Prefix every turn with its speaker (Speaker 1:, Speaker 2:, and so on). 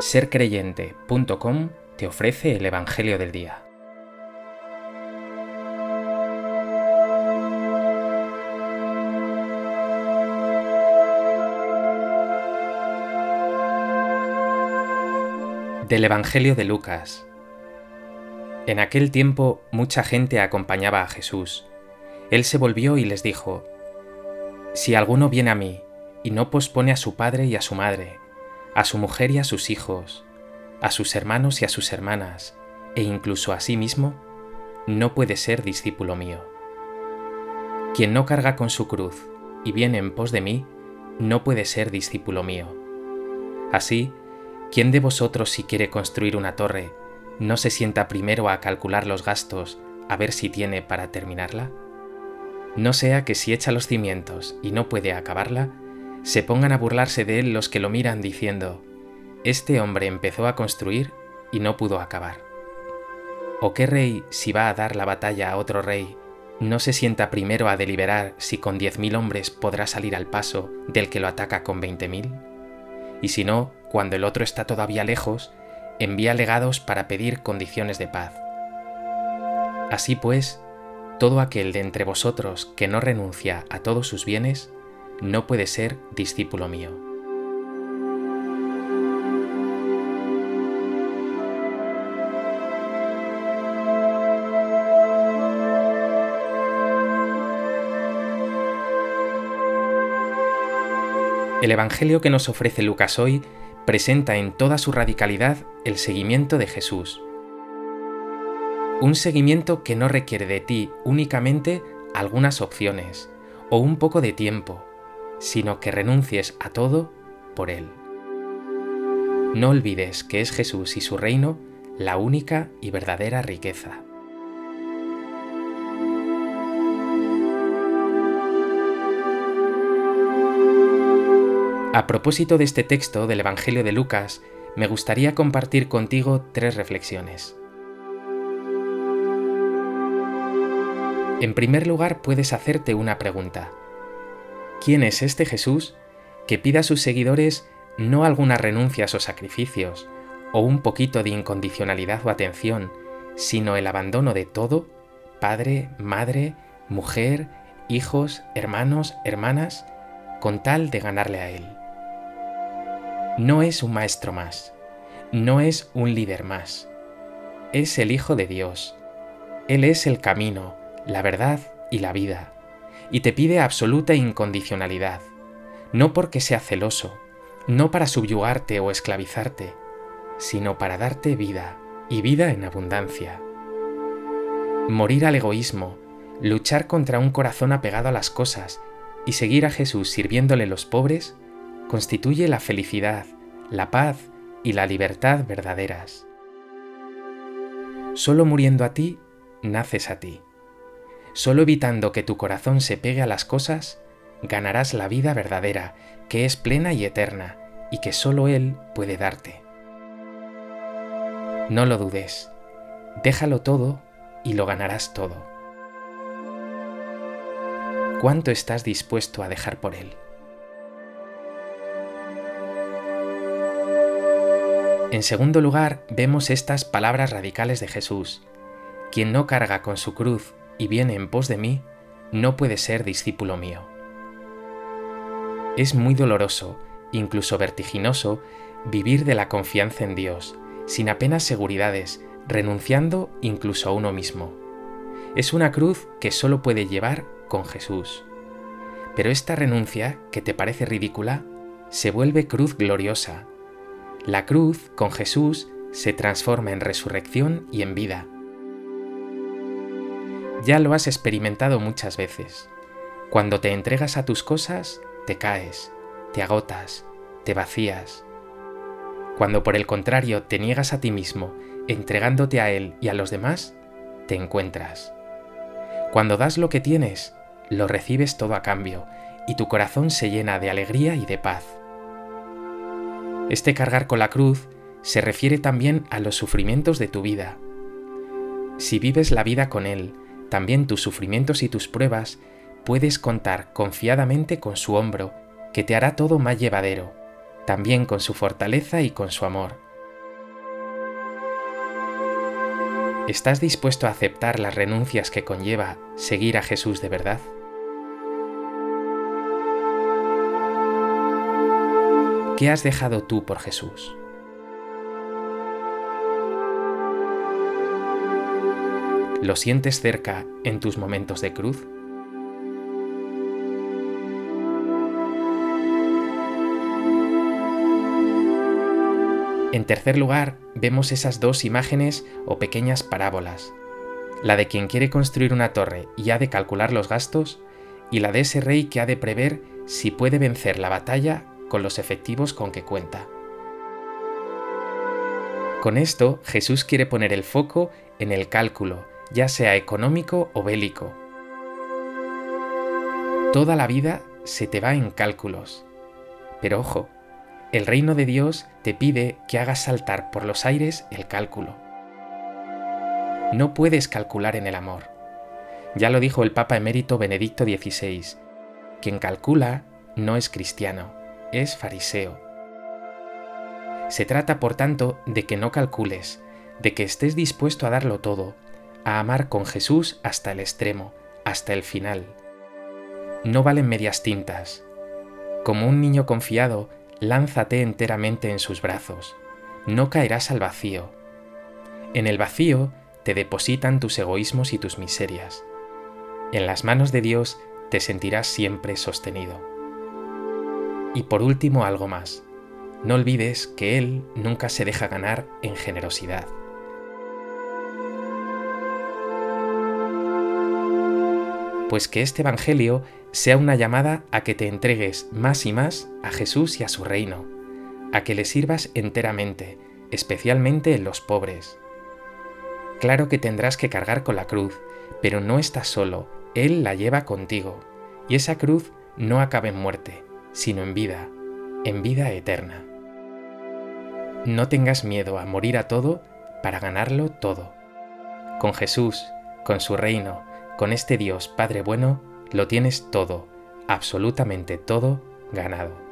Speaker 1: sercreyente.com te ofrece el Evangelio del Día. Del Evangelio de Lucas. En aquel tiempo mucha gente acompañaba a Jesús. Él se volvió y les dijo, Si alguno viene a mí y no pospone a su padre y a su madre, a su mujer y a sus hijos, a sus hermanos y a sus hermanas, e incluso a sí mismo, no puede ser discípulo mío. Quien no carga con su cruz y viene en pos de mí, no puede ser discípulo mío. Así, ¿quién de vosotros si quiere construir una torre, no se sienta primero a calcular los gastos a ver si tiene para terminarla? No sea que si echa los cimientos y no puede acabarla, se pongan a burlarse de él los que lo miran diciendo, Este hombre empezó a construir y no pudo acabar. ¿O qué rey, si va a dar la batalla a otro rey, no se sienta primero a deliberar si con diez mil hombres podrá salir al paso del que lo ataca con veinte mil? Y si no, cuando el otro está todavía lejos, envía legados para pedir condiciones de paz. Así pues, todo aquel de entre vosotros que no renuncia a todos sus bienes, no puede ser discípulo mío. El Evangelio que nos ofrece Lucas hoy presenta en toda su radicalidad el seguimiento de Jesús. Un seguimiento que no requiere de ti únicamente algunas opciones o un poco de tiempo, sino que renuncies a todo por Él. No olvides que es Jesús y su reino la única y verdadera riqueza. A propósito de este texto del Evangelio de Lucas, me gustaría compartir contigo tres reflexiones. En primer lugar, puedes hacerte una pregunta. ¿Quién es este Jesús que pide a sus seguidores no algunas renuncias o sacrificios, o un poquito de incondicionalidad o atención, sino el abandono de todo, padre, madre, mujer, hijos, hermanos, hermanas, con tal de ganarle a Él? No es un maestro más, no es un líder más, es el Hijo de Dios. Él es el camino, la verdad y la vida y te pide absoluta incondicionalidad, no porque sea celoso, no para subyugarte o esclavizarte, sino para darte vida y vida en abundancia. Morir al egoísmo, luchar contra un corazón apegado a las cosas y seguir a Jesús sirviéndole los pobres, constituye la felicidad, la paz y la libertad verdaderas. Solo muriendo a ti, naces a ti. Solo evitando que tu corazón se pegue a las cosas, ganarás la vida verdadera, que es plena y eterna, y que solo Él puede darte. No lo dudes, déjalo todo y lo ganarás todo. ¿Cuánto estás dispuesto a dejar por Él? En segundo lugar, vemos estas palabras radicales de Jesús. Quien no carga con su cruz y viene en pos de mí, no puede ser discípulo mío. Es muy doloroso, incluso vertiginoso, vivir de la confianza en Dios, sin apenas seguridades, renunciando incluso a uno mismo. Es una cruz que solo puede llevar con Jesús. Pero esta renuncia, que te parece ridícula, se vuelve cruz gloriosa. La cruz, con Jesús, se transforma en resurrección y en vida. Ya lo has experimentado muchas veces. Cuando te entregas a tus cosas, te caes, te agotas, te vacías. Cuando por el contrario te niegas a ti mismo, entregándote a Él y a los demás, te encuentras. Cuando das lo que tienes, lo recibes todo a cambio y tu corazón se llena de alegría y de paz. Este cargar con la cruz se refiere también a los sufrimientos de tu vida. Si vives la vida con Él, también tus sufrimientos y tus pruebas puedes contar confiadamente con su hombro, que te hará todo más llevadero, también con su fortaleza y con su amor. ¿Estás dispuesto a aceptar las renuncias que conlleva seguir a Jesús de verdad? ¿Qué has dejado tú por Jesús? ¿Lo sientes cerca en tus momentos de cruz? En tercer lugar, vemos esas dos imágenes o pequeñas parábolas. La de quien quiere construir una torre y ha de calcular los gastos, y la de ese rey que ha de prever si puede vencer la batalla con los efectivos con que cuenta. Con esto, Jesús quiere poner el foco en el cálculo, ya sea económico o bélico. Toda la vida se te va en cálculos. Pero ojo, el reino de Dios te pide que hagas saltar por los aires el cálculo. No puedes calcular en el amor. Ya lo dijo el Papa emérito Benedicto XVI. Quien calcula no es cristiano, es fariseo. Se trata, por tanto, de que no calcules, de que estés dispuesto a darlo todo, a amar con Jesús hasta el extremo, hasta el final. No valen medias tintas. Como un niño confiado, lánzate enteramente en sus brazos, no caerás al vacío. En el vacío te depositan tus egoísmos y tus miserias. En las manos de Dios te sentirás siempre sostenido. Y por último algo más, no olvides que Él nunca se deja ganar en generosidad. Pues que este Evangelio sea una llamada a que te entregues más y más a Jesús y a su reino, a que le sirvas enteramente, especialmente en los pobres. Claro que tendrás que cargar con la cruz, pero no estás solo, Él la lleva contigo, y esa cruz no acaba en muerte, sino en vida, en vida eterna. No tengas miedo a morir a todo para ganarlo todo. Con Jesús, con su reino, con este Dios Padre bueno, lo tienes todo, absolutamente todo, ganado.